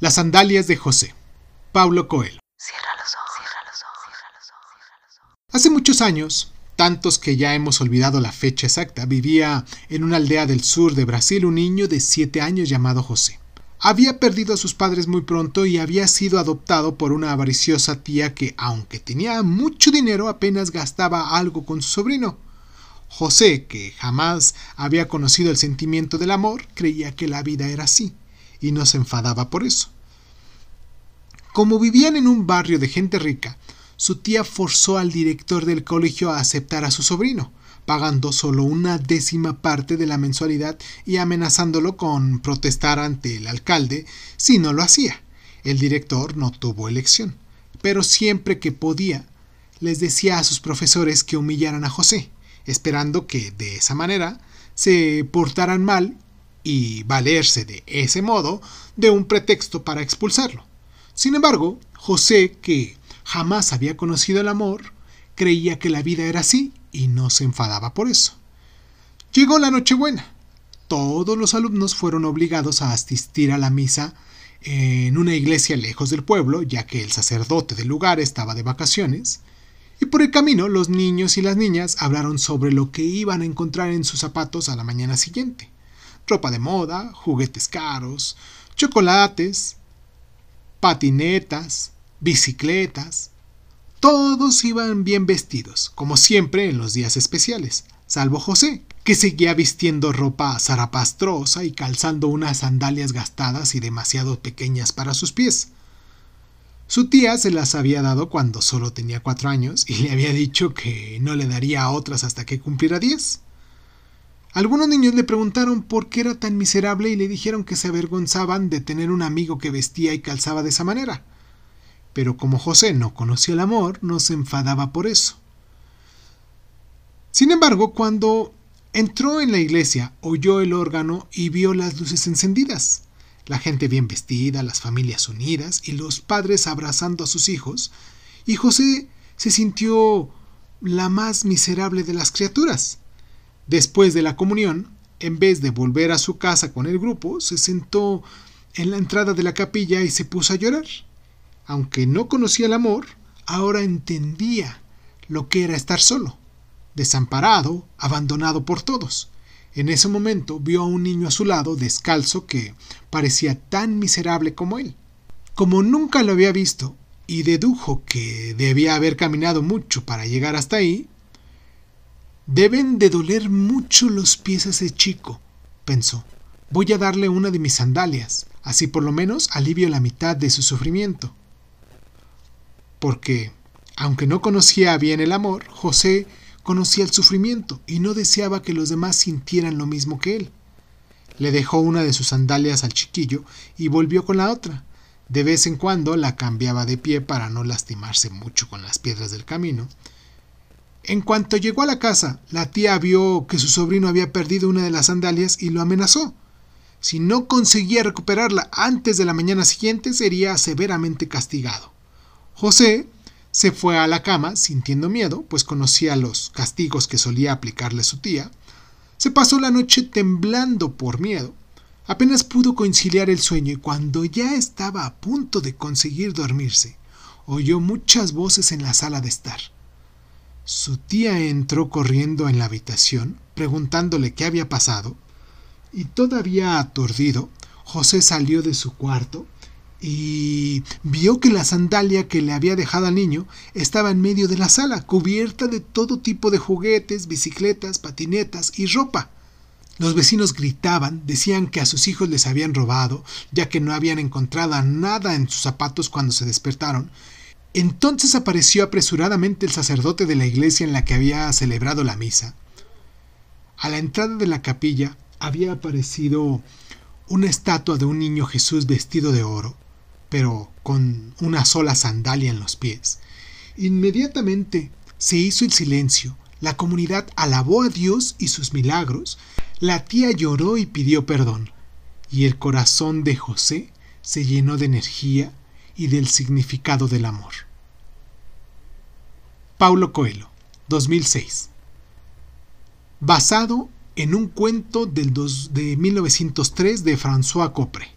Las sandalias de José. Pablo Coelho. Hace muchos años, tantos que ya hemos olvidado la fecha exacta, vivía en una aldea del sur de Brasil un niño de 7 años llamado José. Había perdido a sus padres muy pronto y había sido adoptado por una avariciosa tía que, aunque tenía mucho dinero, apenas gastaba algo con su sobrino. José, que jamás había conocido el sentimiento del amor, creía que la vida era así, y no se enfadaba por eso. Como vivían en un barrio de gente rica, su tía forzó al director del colegio a aceptar a su sobrino, pagando solo una décima parte de la mensualidad y amenazándolo con protestar ante el alcalde si no lo hacía. El director no tuvo elección, pero siempre que podía, les decía a sus profesores que humillaran a José, esperando que de esa manera se portaran mal y valerse de ese modo de un pretexto para expulsarlo. Sin embargo, José, que jamás había conocido el amor, creía que la vida era así y no se enfadaba por eso. Llegó la Nochebuena. Todos los alumnos fueron obligados a asistir a la misa en una iglesia lejos del pueblo, ya que el sacerdote del lugar estaba de vacaciones, y por el camino los niños y las niñas hablaron sobre lo que iban a encontrar en sus zapatos a la mañana siguiente. Ropa de moda, juguetes caros, chocolates, patinetas, bicicletas. Todos iban bien vestidos, como siempre en los días especiales, salvo José, que seguía vistiendo ropa zarapastrosa y calzando unas sandalias gastadas y demasiado pequeñas para sus pies. Su tía se las había dado cuando solo tenía cuatro años y le había dicho que no le daría otras hasta que cumpliera diez. Algunos niños le preguntaron por qué era tan miserable y le dijeron que se avergonzaban de tener un amigo que vestía y calzaba de esa manera. Pero como José no conocía el amor, no se enfadaba por eso. Sin embargo, cuando entró en la iglesia, oyó el órgano y vio las luces encendidas la gente bien vestida, las familias unidas y los padres abrazando a sus hijos, y José se sintió la más miserable de las criaturas. Después de la comunión, en vez de volver a su casa con el grupo, se sentó en la entrada de la capilla y se puso a llorar. Aunque no conocía el amor, ahora entendía lo que era estar solo, desamparado, abandonado por todos. En ese momento vio a un niño a su lado, descalzo, que parecía tan miserable como él. Como nunca lo había visto, y dedujo que debía haber caminado mucho para llegar hasta ahí, deben de doler mucho los pies a ese chico, pensó. Voy a darle una de mis sandalias, así por lo menos alivio la mitad de su sufrimiento. Porque, aunque no conocía bien el amor, José conocía el sufrimiento y no deseaba que los demás sintieran lo mismo que él. Le dejó una de sus sandalias al chiquillo y volvió con la otra. De vez en cuando la cambiaba de pie para no lastimarse mucho con las piedras del camino. En cuanto llegó a la casa, la tía vio que su sobrino había perdido una de las sandalias y lo amenazó. Si no conseguía recuperarla antes de la mañana siguiente, sería severamente castigado. José se fue a la cama sintiendo miedo, pues conocía los castigos que solía aplicarle su tía. Se pasó la noche temblando por miedo. Apenas pudo conciliar el sueño y cuando ya estaba a punto de conseguir dormirse, oyó muchas voces en la sala de estar. Su tía entró corriendo en la habitación, preguntándole qué había pasado, y todavía aturdido, José salió de su cuarto y vio que la sandalia que le había dejado al niño estaba en medio de la sala, cubierta de todo tipo de juguetes, bicicletas, patinetas y ropa. Los vecinos gritaban, decían que a sus hijos les habían robado, ya que no habían encontrado nada en sus zapatos cuando se despertaron. Entonces apareció apresuradamente el sacerdote de la iglesia en la que había celebrado la misa. A la entrada de la capilla había aparecido una estatua de un niño Jesús vestido de oro pero con una sola sandalia en los pies. Inmediatamente se hizo el silencio, la comunidad alabó a Dios y sus milagros, la tía lloró y pidió perdón, y el corazón de José se llenó de energía y del significado del amor. Paulo Coelho, 2006. Basado en un cuento del de 1903 de François Copre.